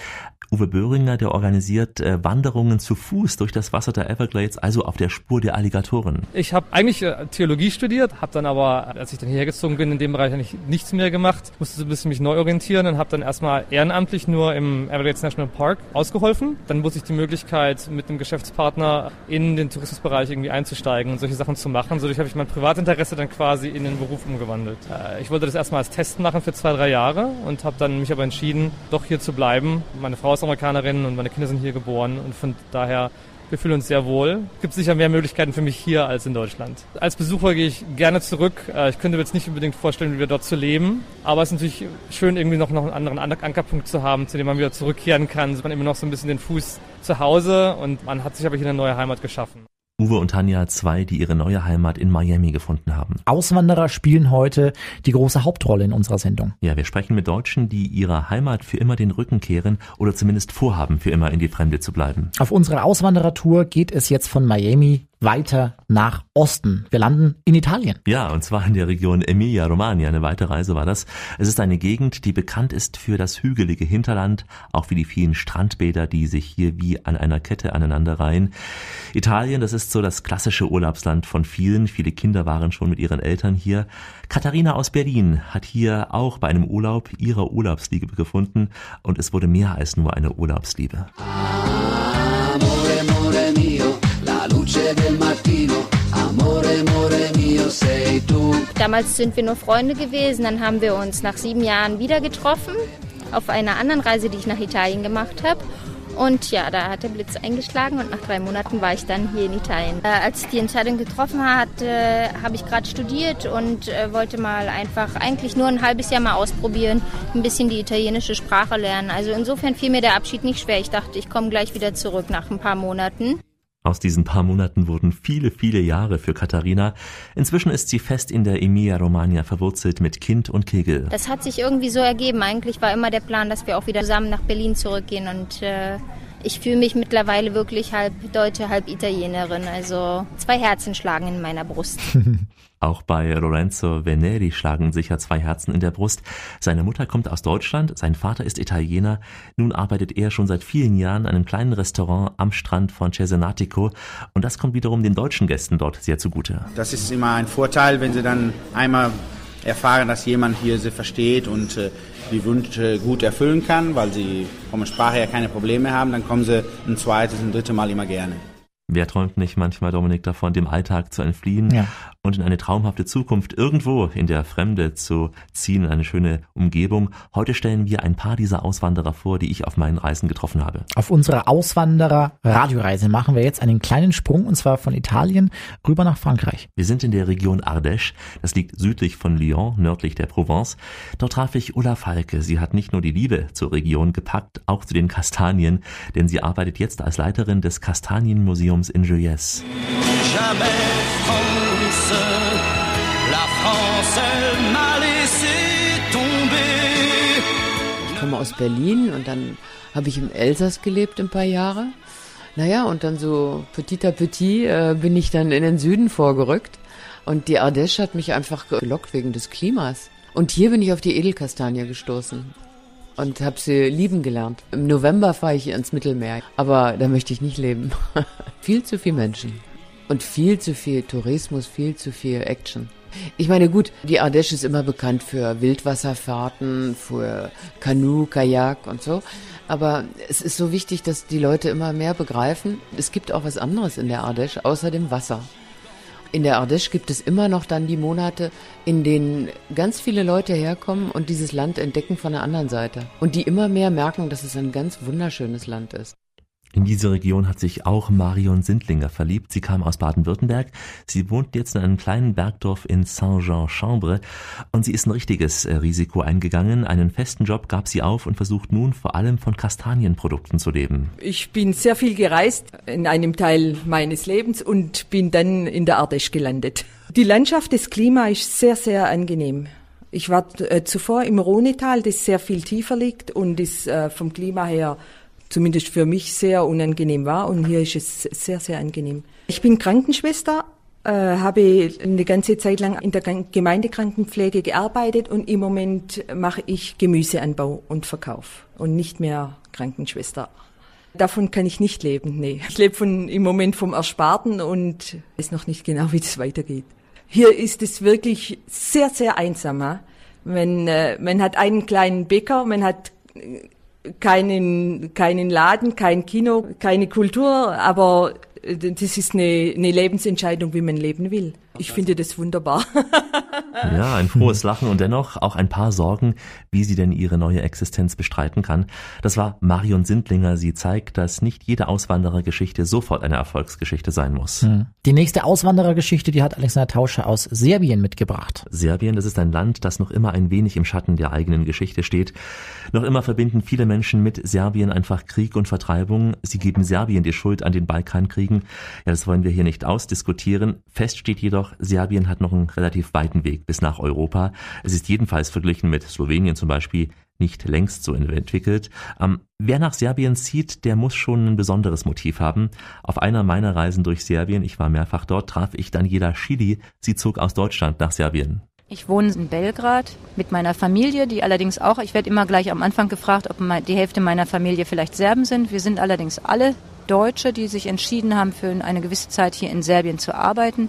Uwe Böhringer, der organisiert äh, Wanderungen zu Fuß durch das Wasser der Everglades, also auf der Spur der Alligatoren. Ich habe eigentlich äh, Theologie studiert, habe dann aber, als ich dann hierher gezogen bin, in dem Bereich eigentlich nichts mehr gemacht, musste so ein bisschen mich neu orientieren und habe dann erstmal ehrenamtlich nur im Everglades National Park ausgeholfen. Dann wurde ich die Möglichkeit, mit einem Geschäftspartner in den Tourismusbereich irgendwie einzusteigen und solche Sachen zu machen. Dadurch habe ich mein Privatinteresse dann quasi in den Beruf umgewandelt. Äh, Ich wollte das erstmal als Test machen für zwei, drei Jahre und habe dann mich aber entschieden, doch hier zu bleiben. Meine Frau ist Amerikanerin und meine Kinder sind hier geboren und von daher wir fühlen uns sehr wohl. Es gibt sicher mehr Möglichkeiten für mich hier als in Deutschland. Als Besucher gehe ich gerne zurück. Äh, Ich könnte mir jetzt nicht unbedingt vorstellen, wieder dort zu leben. Aber es ist natürlich schön, irgendwie noch, einen anderen An- Ankerpunkt zu haben, zu dem man wieder zurückkehren kann. So hat man immer noch so ein bisschen den Fuß zu Hause und man hat sich aber hier eine neue Heimat geschaffen. Uwe und Tanja, zwei, die ihre neue Heimat in Miami gefunden haben. Auswanderer spielen heute die große Hauptrolle in unserer Sendung. Ja, wir sprechen mit Deutschen, die ihrer Heimat für immer den Rücken kehren oder zumindest vorhaben, für immer in die Fremde zu bleiben. Auf unserer Auswanderertour geht es jetzt von Miami weiter nach Osten. Wir landen in Italien. Ja, und zwar in der Region Emilia-Romagna. Eine weite Reise war das. Es ist eine Gegend, die bekannt ist für das hügelige Hinterland, auch für die vielen Strandbäder, die sich hier wie an einer Kette aneinanderreihen. Italien, das ist so das klassische Urlaubsland von vielen. Viele Kinder waren schon mit ihren Eltern hier. Katharina aus Berlin hat hier auch bei einem Urlaub ihre Urlaubsliebe gefunden und es wurde mehr als nur eine Urlaubsliebe. Amore, amore mio, la luce Amore, amore mio, sei tu. Da Damals sind wir nur Freunde gewesen, dann haben wir uns nach sieben Jahren wieder getroffen auf einer anderen Reise, die ich nach Italien gemacht habe. Und ja, da hat der Blitz eingeschlagen und nach drei Monaten war ich dann hier in Italien. Äh, als ich die Entscheidung getroffen hatte, habe ich gerade studiert und äh, wollte mal einfach eigentlich nur ein halbes Jahr mal ausprobieren, ein bisschen die italienische Sprache lernen. Also insofern fiel mir der Abschied nicht schwer. Ich dachte, ich komme gleich wieder zurück nach ein paar Monaten. Aus diesen paar Monaten wurden viele, viele Jahre für Katharina. Inzwischen ist sie fest in der Emilia-Romagna verwurzelt mit Kind und Kegel. Das hat sich irgendwie so ergeben. Eigentlich war immer der Plan, dass wir auch wieder zusammen nach Berlin zurückgehen und äh, ich fühle mich mittlerweile wirklich halb Deutsche, halb Italienerin. Also zwei Herzen schlagen in meiner Brust. Auch bei Lorenzo Veneri schlagen sicher zwei Herzen in der Brust. Seine Mutter kommt aus Deutschland, sein Vater ist Italiener. Nun arbeitet er schon seit vielen Jahren in einem kleinen Restaurant am Strand von Cesenatico. Und das kommt wiederum den deutschen Gästen dort sehr zugute. Das ist immer ein Vorteil, wenn sie dann einmal erfahren, dass jemand hier sie versteht und äh, die Wünsche gut erfüllen kann, weil sie von der Sprache her keine Probleme haben, dann kommen sie ein zweites, ein drittes Mal immer gerne. Wer träumt nicht manchmal, Dominik, davon, dem Alltag zu entfliehen Ja. Und in eine traumhafte Zukunft irgendwo in der Fremde zu ziehen, in eine schöne Umgebung? Heute stellen wir ein paar dieser Auswanderer vor, die ich auf meinen Reisen getroffen habe. Auf unserer Auswanderer-Radioreise machen wir jetzt einen kleinen Sprung und zwar von Italien rüber nach Frankreich. Wir sind in der Region Ardèche, das liegt südlich von Lyon, nördlich der Provence. Dort traf ich Ulla Falke. Sie hat nicht nur die Liebe zur Region gepackt, auch zu den Kastanien, denn sie arbeitet jetzt als Leiterin des Kastanienmuseums in Juliès. Jamais Ich komme aus Berlin und dann habe ich im Elsass gelebt ein paar Jahre. Naja, und dann so petit à petit äh, bin ich dann in den Süden vorgerückt. Und die Ardèche hat mich einfach gelockt wegen des Klimas. Und hier bin ich auf die Edelkastanie gestoßen und habe sie lieben gelernt. Im November fahre ich ins Mittelmeer, aber da möchte ich nicht leben. viel zu viel Menschen und viel zu viel Tourismus, viel zu viel Action. Ich meine, gut, die Ardèche ist immer bekannt für Wildwasserfahrten, für Kanu, Kajak und so. Aber es ist so wichtig, dass die Leute immer mehr begreifen, es gibt auch was anderes in der Ardèche, außer dem Wasser. In der Ardèche gibt es immer noch dann die Monate, in denen ganz viele Leute herkommen und dieses Land entdecken von der anderen Seite. Und die immer mehr merken, dass es ein ganz wunderschönes Land ist. In diese Region hat sich auch Marion Sindlinger verliebt. Sie kam aus Baden-Württemberg. Sie wohnt jetzt in einem kleinen Bergdorf in Saint-Jean-Chambre und sie ist ein richtiges äh, Risiko eingegangen. Einen festen Job gab sie auf und versucht nun vor allem von Kastanienprodukten zu leben. Ich bin sehr viel gereist in einem Teil meines Lebens und bin dann in der Ardèche gelandet. Die Landschaft, das Klima ist sehr, sehr angenehm. Ich war äh, zuvor im Rhonetal, das sehr viel tiefer liegt und ist äh, vom Klima her zumindest für mich sehr unangenehm war und hier ist es sehr, sehr angenehm. Ich bin Krankenschwester, äh, habe eine ganze Zeit lang in der Krank- Gemeindekrankenpflege gearbeitet und im Moment mache ich Gemüseanbau und Verkauf und nicht mehr Krankenschwester. Davon kann ich nicht leben, nee. Ich lebe von, im Moment vom Ersparten und weiß noch nicht genau, wie das weitergeht. Hier ist es wirklich sehr, sehr einsam. ha? Man, äh, man hat einen kleinen Bäcker, man hat äh, keinen, keinen Laden, kein Kino, keine Kultur, aber das ist eine, eine Lebensentscheidung, wie man leben will. Ich finde das wunderbar. Ja, ein frohes Lachen und dennoch auch ein paar Sorgen, wie sie denn ihre neue Existenz bestreiten kann. Das war Marion Sindlinger. Sie zeigt, dass nicht jede Auswanderergeschichte sofort eine Erfolgsgeschichte sein muss. Hm. Die nächste Auswanderergeschichte, die hat Alexander Tauscher aus Serbien mitgebracht. Serbien, das ist ein Land, das noch immer ein wenig im Schatten der eigenen Geschichte steht. Noch immer verbinden viele Menschen mit Serbien einfach Krieg und Vertreibung. Sie geben Serbien die Schuld an den Balkankriegen. Ja, das wollen wir hier nicht ausdiskutieren. Fest steht jedoch, Serbien hat noch einen relativ weiten Weg bis nach Europa. Es ist jedenfalls verglichen mit Slowenien zum Beispiel nicht längst so entwickelt. Ähm, wer nach Serbien zieht, der muss schon ein besonderes Motiv haben. Auf einer meiner Reisen durch Serbien, ich war mehrfach dort, traf ich Daniela Schili. Sie zog aus Deutschland nach Serbien. Ich wohne in Belgrad mit meiner Familie, die allerdings auch, ich werde immer gleich am Anfang gefragt, ob die Hälfte meiner Familie vielleicht Serben sind. Wir sind allerdings alle Deutsche, die sich entschieden haben, für eine gewisse Zeit hier in Serbien zu arbeiten.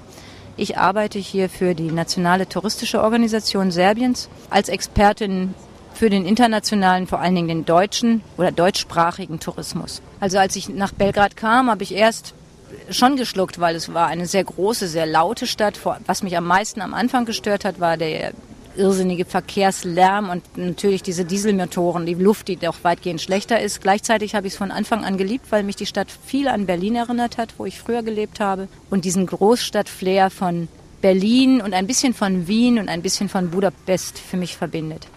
Ich arbeite hier für die Nationale Touristische Organisation Serbiens als Expertin für den internationalen, vor allen Dingen den deutschen oder deutschsprachigen Tourismus. Also als ich nach Belgrad kam, habe ich erst schon geschluckt, weil es war eine sehr große, sehr laute Stadt. Was mich am meisten am Anfang gestört hat, war der irrsinnige Verkehrslärm und natürlich diese Dieselmotoren, die Luft, die doch weitgehend schlechter ist. Gleichzeitig habe ich es von Anfang an geliebt, weil mich die Stadt viel an Berlin erinnert hat, wo ich früher gelebt habe. Und diesen Großstadt-Flair von Berlin und ein bisschen von Wien und ein bisschen von Budapest für mich verbindet.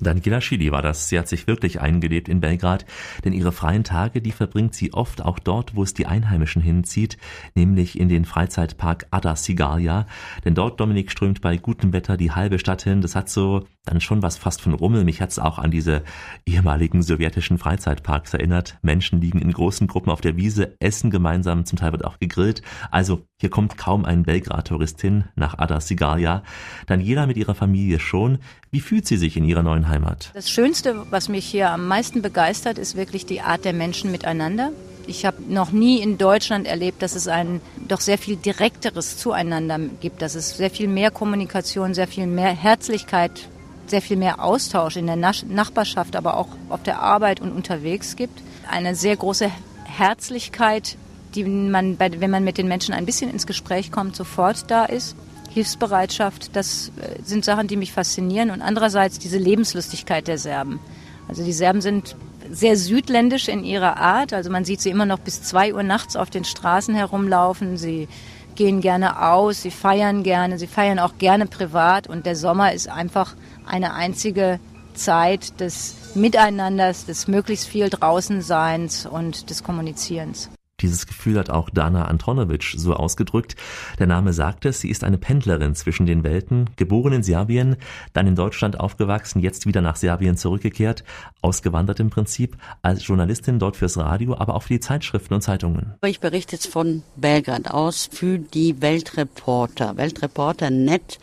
Daniela Schili war das. Sie hat sich wirklich eingelebt in Belgrad, denn ihre freien Tage, die verbringt sie oft auch dort, wo es die Einheimischen hinzieht, nämlich in den Freizeitpark Ada Sigalia. Denn dort, Dominik, strömt bei gutem Wetter die halbe Stadt hin. Das hat so dann schon was fast von Rummel. Mich hat's auch an diese ehemaligen sowjetischen Freizeitparks erinnert. Menschen liegen in großen Gruppen auf der Wiese, essen gemeinsam, zum Teil wird auch gegrillt. Also hier kommt kaum ein Belgrad-Tourist hin nach Ada Sigalia. Daniela mit ihrer Familie schon. Wie fühlt sie sich in ihrer neuen Heimat? Das Schönste, was mich hier am meisten begeistert, ist wirklich die Art der Menschen miteinander. Ich habe noch nie in Deutschland erlebt, dass es ein doch sehr viel direkteres Zueinander gibt, dass es sehr viel mehr Kommunikation, sehr viel mehr Herzlichkeit, sehr viel mehr Austausch in der Nachbarschaft, aber auch auf der Arbeit und unterwegs gibt. Eine sehr große Herzlichkeit, die man, wenn man mit den Menschen ein bisschen ins Gespräch kommt, sofort da ist. Hilfsbereitschaft, das äh, sind Sachen, die mich faszinieren. Und andererseits diese Lebenslustigkeit der Serben. Also die Serben sind sehr südländisch in ihrer Art. Also man sieht sie immer noch bis zwei Uhr nachts auf den Straßen herumlaufen. Sie gehen gerne aus, sie feiern gerne, sie feiern auch gerne privat. Und der Sommer ist einfach eine einzige Zeit des Miteinanders, des möglichst viel Draußenseins und des Kommunizierens. Dieses Gefühl hat auch Dana Antonovic so ausgedrückt. Der Name sagt es, sie ist eine Pendlerin zwischen den Welten, geboren in Serbien, dann in Deutschland aufgewachsen, jetzt wieder nach Serbien zurückgekehrt, ausgewandert im Prinzip, als Journalistin dort fürs Radio, aber auch für die Zeitschriften und Zeitungen. Ich berichte jetzt von Belgrad aus für die Weltreporter. Weltreporter.net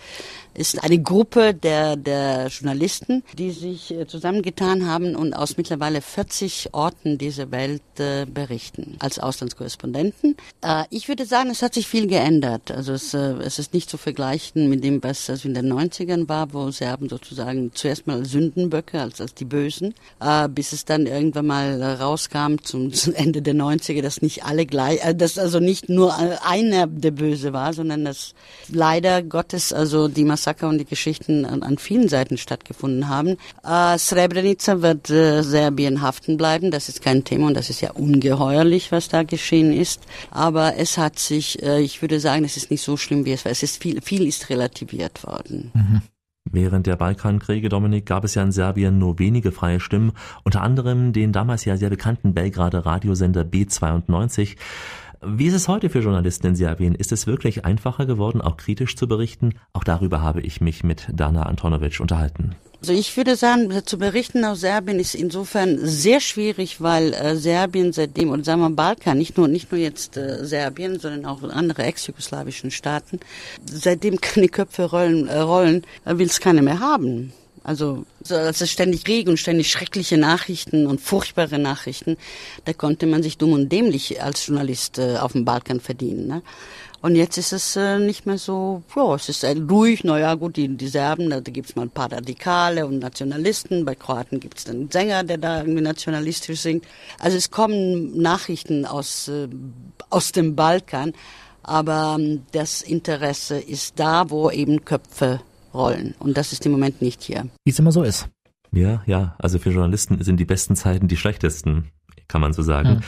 ist eine Gruppe der, der Journalisten, die sich äh, zusammengetan haben und aus mittlerweile 40 Orten dieser Welt äh, berichten, als Auslandskorrespondenten. Äh, ich würde sagen, es hat sich viel geändert. Also es, äh, es ist nicht zu vergleichen mit dem, was das in den 90ern war, wo Serben sozusagen zuerst mal Sündenböcke, als, als die Bösen, äh, bis es dann irgendwann mal äh, rauskam zum, zum Ende der 90er, dass nicht alle gleich, dass also nicht nur einer der Böse war, sondern dass leider Gottes also die Massaker und die Geschichten an, an vielen Seiten stattgefunden haben. Äh, Srebrenica wird äh, Serbien haften bleiben, das ist kein Thema und das ist ja ungeheuerlich, was da geschehen ist. Aber es hat sich, äh, ich würde sagen, es ist nicht so schlimm, wie es war. Es ist viel, viel ist relativiert worden. Während der Balkankriege, Dominik, gab es ja in Serbien nur wenige freie Stimmen, unter anderem den damals ja sehr bekannten Belgrader Radiosender B92. Wie ist es heute für Journalisten in Serbien? Ist es wirklich einfacher geworden, auch kritisch zu berichten? Auch darüber habe ich mich mit Dana Antonovic unterhalten. Also ich würde sagen, zu berichten aus Serbien ist insofern sehr schwierig, weil äh, Serbien seitdem, und sagen wir Balkan, nicht nur, nicht nur jetzt äh, Serbien, sondern auch andere ex-jugoslawischen Staaten, seitdem keine Köpfe rollen, äh, rollen äh, will es keiner mehr haben. Also, so, als es ständig Regen und ständig schreckliche Nachrichten und furchtbare Nachrichten, da konnte man sich dumm und dämlich als Journalist äh, auf dem Balkan verdienen. Ne? Und jetzt ist es äh, nicht mehr so, ja, es ist äh, ruhig, naja gut, die, die Serben, da, gibt's mal ein paar Radikale und Nationalisten, bei Kroaten gibt's einen Sänger, der da irgendwie nationalistisch singt. Also es kommen Nachrichten aus, äh, aus dem Balkan, aber ähm, das Interesse ist da, wo eben Köpfe rollen. Und das ist im Moment nicht hier. Wie es immer so ist. Ja, ja, also für Journalisten sind die besten Zeiten die schlechtesten, kann man so sagen. Hm.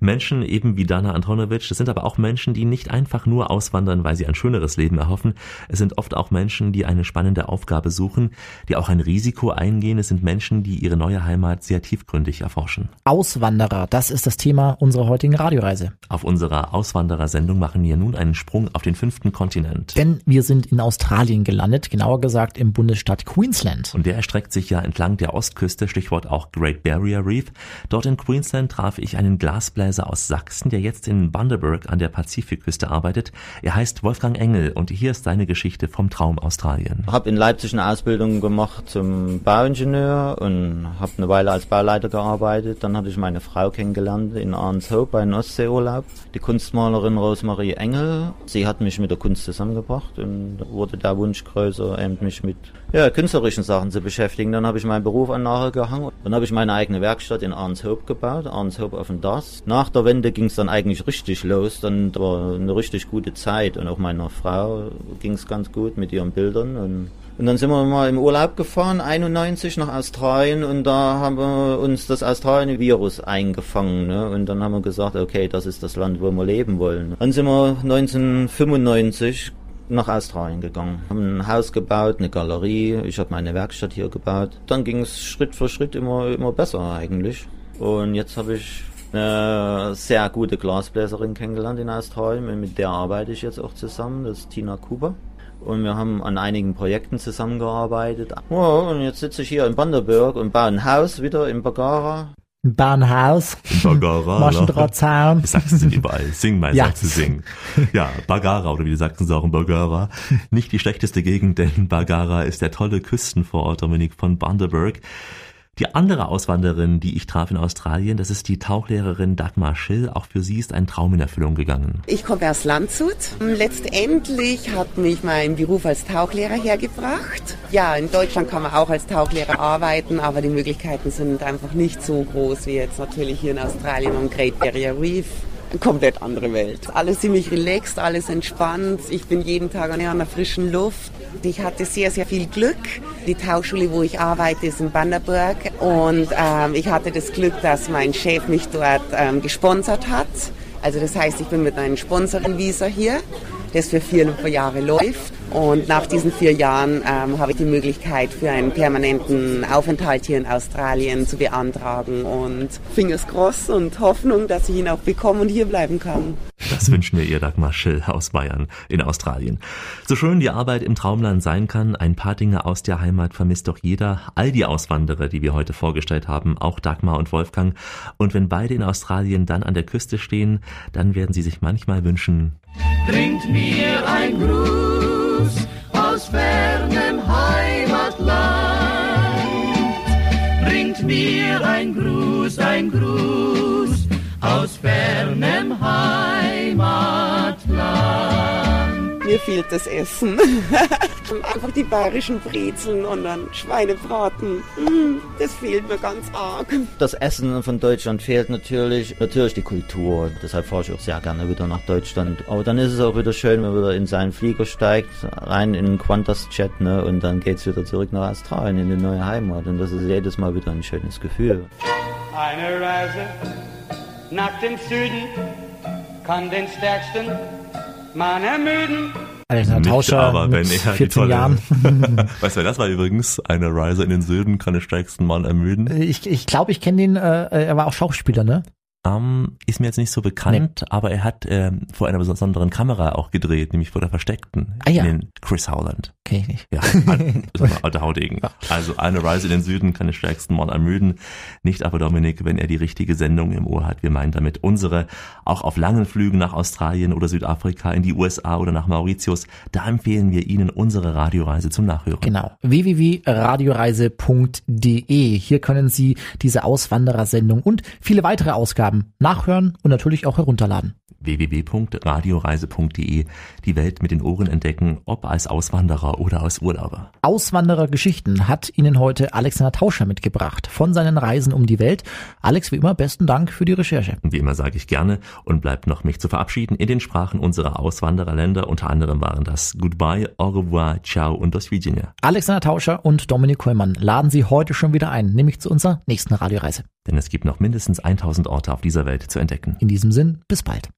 Menschen eben wie Dana Antonovic, das sind aber auch Menschen, die nicht einfach nur auswandern, weil sie ein schöneres Leben erhoffen. Es sind oft auch Menschen, die eine spannende Aufgabe suchen, die auch ein Risiko eingehen. Es sind Menschen, die ihre neue Heimat sehr tiefgründig erforschen. Auswanderer, das ist das Thema unserer heutigen Radioreise. Auf unserer Auswanderersendung machen wir nun einen Sprung auf den fünften Kontinent. Denn wir sind in Australien gelandet, genauer gesagt im Bundesstaat Queensland. Und der erstreckt sich ja entlang der Ostküste, Stichwort auch Great Barrier Reef. Dort in Queensland traf ich einen Glasbläser aus Sachsen, der jetzt in Bundaberg an der Pazifikküste arbeitet. Er heißt Wolfgang Engel und hier ist seine Geschichte vom Traum Australien. Habe in Leipzig eine Ausbildung gemacht zum Bauingenieur und habe eine Weile als Bauleiter gearbeitet. Dann hatte ich meine Frau kennengelernt in Arnshoop bei einem Ostseeurlaub. Die Kunstmalerin Rosemarie Engel. Sie hat mich mit der Kunst zusammengebracht und wurde der Wunsch größer, eben mich mit ja, künstlerischen Sachen zu beschäftigen. Dann habe ich meinen Beruf an nachher gehangen. Dann habe ich meine eigene Werkstatt in Arnshoop gebaut, Arnshope auf dem Das. Nach der Wende ging es dann eigentlich richtig los. Dann war eine richtig gute Zeit und auch meiner Frau ging es ganz gut mit ihren Bildern und und dann sind wir mal im Urlaub gefahren, 91 nach Australien und da haben wir uns das Australien-Virus eingefangen. Ne? Und dann haben wir gesagt, okay, das ist das Land, wo wir leben wollen. Dann sind wir 1995 nach Australien gegangen, haben ein Haus gebaut, eine Galerie, ich habe meine Werkstatt hier gebaut. Dann ging es Schritt für Schritt immer, immer besser eigentlich. Und jetzt habe ich eine sehr gute Glasbläserin kennengelernt in Australien, mit der arbeite ich jetzt auch zusammen, das ist Tina Kuber und wir haben an einigen Projekten zusammengearbeitet. Oh, und jetzt sitze ich hier in Banderberg und baue ein Haus wieder in Bagara. Bahnhaus. Bagara. Maschendrahtzaun. Die Sachsen sind überall. Sing mal, Ja. du sing. Ja, Bagara oder wie die Sachsen sagen, Bagara. Nicht die schlechteste Gegend, denn Bagara ist der tolle Küstenvorort, Dominik, von Bundaberg. Die andere Auswanderin, die ich traf in Australien, das ist die Tauchlehrerin Dagmar Schill. Auch für sie ist ein Traum in Erfüllung gegangen. Ich komme aus Landshut. Letztendlich hat mich mein Beruf als Tauchlehrer hergebracht. Ja, in Deutschland kann man auch als Tauchlehrer arbeiten, aber die Möglichkeiten sind einfach nicht so groß wie jetzt natürlich hier in Australien am Great Barrier Reef. Komplett andere Welt. Alles ziemlich relaxed, alles entspannt. Ich bin jeden Tag an der frischen Luft. Ich hatte sehr, sehr viel Glück. Die Tauchschule, wo ich arbeite, ist in Banderberg. Und ähm, ich hatte das Glück, dass mein Chef mich dort ähm, gesponsert hat. Also das heißt, ich bin mit einem Sponsoring-Visa hier, das für vier Jahre läuft. Und nach diesen vier Jahren ähm, habe ich die Möglichkeit, für einen permanenten Aufenthalt hier in Australien zu beantragen. Und Fingers crossed und Hoffnung, dass ich ihn auch bekomme und hier bleiben kann. Das wünschen wir ihr, Dagmar Schill aus Bayern in Australien. So schön die Arbeit im Traumland sein kann, ein paar Dinge aus der Heimat vermisst doch jeder. All die Auswanderer, die wir heute vorgestellt haben, auch Dagmar und Wolfgang. Und wenn beide in Australien dann an der Küste stehen, dann werden sie sich manchmal wünschen, bringt mir ein Gruß aus fernem Heimatland. Bringt mir ein Gruß, ein Gruß aus fernem Heimatland. Fehlt das Essen. Einfach die bayerischen Brezeln und dann Schweinebraten. Mm, Das fehlt mir ganz arg. Das Essen von Deutschland fehlt natürlich, natürlich die Kultur. Deshalb fahre ich auch sehr gerne wieder nach Deutschland. Aber dann ist es auch wieder schön, wenn man wieder in seinen Flieger steigt, rein in den Qantas-Jet, ne, und dann geht's wieder zurück nach Australien, in die neue Heimat. Und das ist jedes Mal wieder ein schönes Gefühl. Eine Reise nach dem Süden kann den stärksten Mann ermüden. Alexander nicht Tauscher aber, wenn er die 14 tolle, Jahren. weißt du, das war übrigens? Eine Reise in den Süden kann den stärksten Mann ermüden. Ich, ich glaube, ich kenne den, äh, er war auch Schauspieler, ne? Ähm, ist mir jetzt nicht so bekannt, aber er hat ähm, vor einer besonderen Kamera auch gedreht, nämlich vor der versteckten, Ah, ja. in den Chris Howland. Okay, nicht. Ja, alter Haudegen. Also eine Reise in den Süden kann den stärksten Mann ermüden. Nicht aber Dominik, wenn er die richtige Sendung im Ohr hat. Wir meinen damit unsere, auch auf langen Flügen nach Australien oder Südafrika, in die USA oder nach Mauritius. Da empfehlen wir Ihnen unsere Radioreise zum Nachhören. Genau. www.radioreise.de. Hier können Sie diese Auswanderersendung und viele weitere Ausgaben nachhören und natürlich auch herunterladen. www.radioreise.de die Welt mit den Ohren entdecken, ob als Auswanderer oder als Urlauber. Auswanderergeschichten hat Ihnen heute Alexander Tauscher mitgebracht von seinen Reisen um die Welt. Alex, wie immer, besten Dank für die Recherche. Wie immer sage ich gerne und bleibt noch mich zu verabschieden in den Sprachen unserer Auswandererländer. Unter anderem waren das Goodbye, Au revoir, Ciao und Dos Virginia. Alexander Tauscher und Dominik Kollmann laden Sie heute schon wieder ein, nämlich zu unserer nächsten Radioreise. Denn es gibt noch mindestens 1000 Orte auf dieser Welt zu entdecken. In diesem Sinn, bis bald.